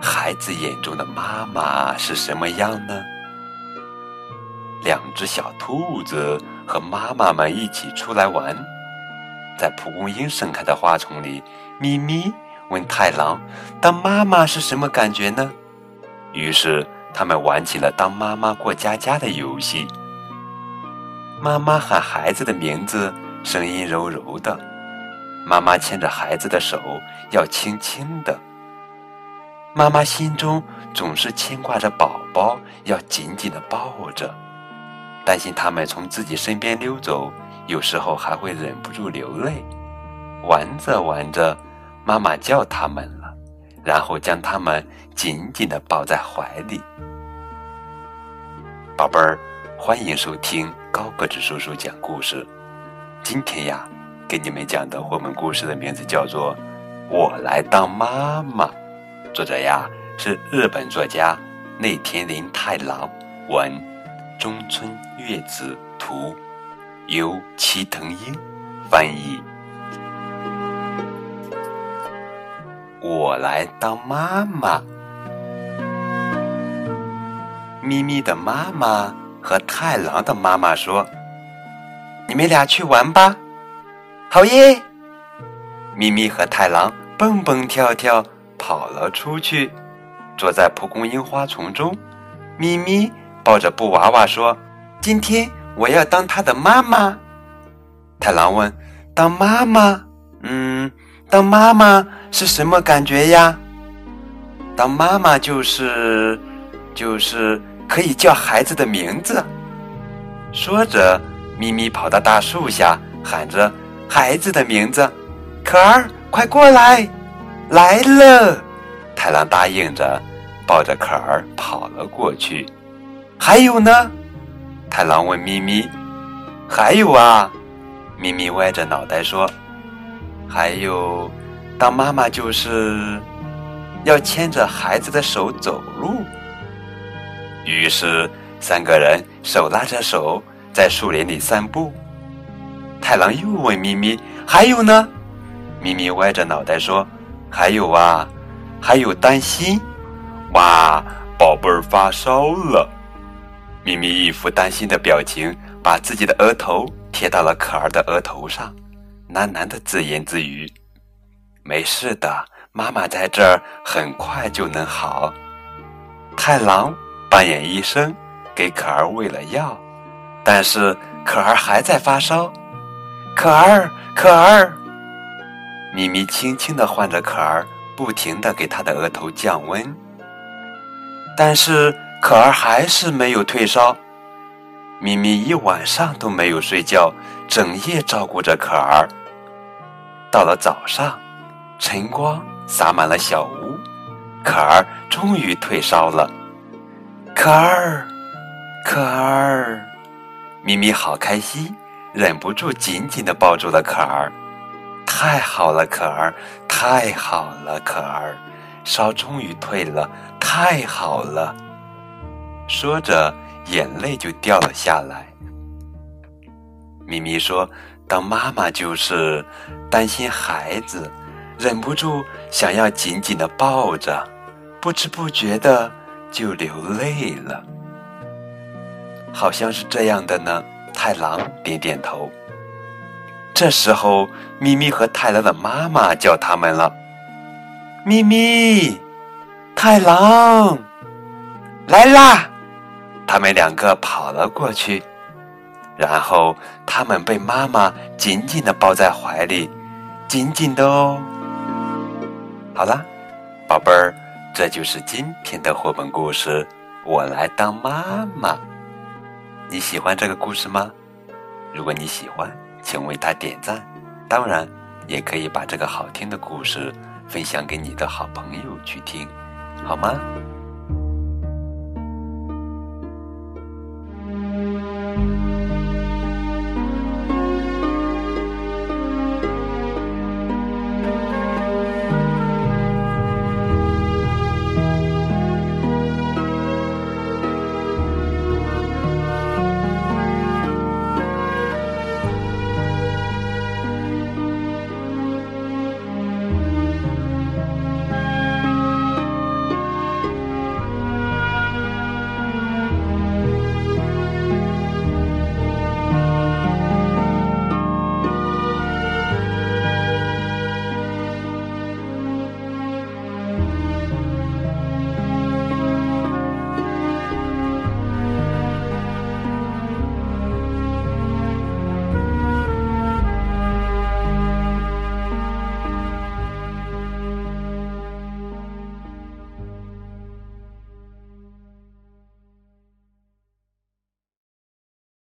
孩子眼中的妈妈是什么样呢？两只小兔子和妈妈们一起出来玩，在蒲公英盛开的花丛里，咪咪问太郎：“当妈妈是什么感觉呢？”于是他们玩起了当妈妈过家家的游戏。妈妈喊孩子的名字，声音柔柔的；妈妈牵着孩子的手，要轻轻的。妈妈心中总是牵挂着宝宝，要紧紧的抱着，担心他们从自己身边溜走，有时候还会忍不住流泪。玩着玩着，妈妈叫他们了，然后将他们紧紧的抱在怀里。宝贝儿，欢迎收听高个子叔叔讲故事。今天呀，给你们讲的绘本故事的名字叫做《我来当妈妈》。作者呀是日本作家内田林太郎，文中村月子图，由齐藤英翻译。我来当妈妈。咪咪的妈妈和太郎的妈妈说：“你们俩去玩吧。”好耶！咪咪和太郎蹦蹦跳跳。跑了出去，坐在蒲公英花丛中。咪咪抱着布娃娃说：“今天我要当他的妈妈。”太郎问：“当妈妈？嗯，当妈妈是什么感觉呀？”“当妈妈就是，就是可以叫孩子的名字。”说着，咪咪跑到大树下，喊着孩子的名字：“可儿，快过来！”来了，太郎答应着，抱着可儿跑了过去。还有呢？太郎问咪咪：“还有啊？”咪咪歪着脑袋说：“还有，当妈妈就是要牵着孩子的手走路。”于是三个人手拉着手在树林里散步。太郎又问咪咪：“还有呢？”咪咪歪着脑袋说。还有啊，还有担心，哇，宝贝儿发烧了。咪咪一副担心的表情，把自己的额头贴到了可儿的额头上，喃喃的自言自语：“没事的，妈妈在这儿，很快就能好。”太郎扮演医生，给可儿喂了药，但是可儿还在发烧。可儿，可儿。咪咪轻轻地唤着可儿，不停地给他的额头降温，但是可儿还是没有退烧。咪咪一晚上都没有睡觉，整夜照顾着可儿。到了早上，晨光洒满了小屋，可儿终于退烧了。可儿，可儿，咪咪好开心，忍不住紧紧地抱住了可儿。太好了，可儿，太好了，可儿，烧终于退了，太好了。说着，眼泪就掉了下来。咪咪说：“当妈妈就是担心孩子，忍不住想要紧紧的抱着，不知不觉的就流泪了。”好像是这样的呢。太郎点点头。这时候，咪咪和太郎的妈妈叫他们了。咪咪，太郎，来啦！他们两个跑了过去，然后他们被妈妈紧紧的抱在怀里，紧紧的哦。好啦，宝贝儿，这就是今天的绘本故事。我来当妈妈，你喜欢这个故事吗？如果你喜欢。请为它点赞，当然也可以把这个好听的故事分享给你的好朋友去听，好吗？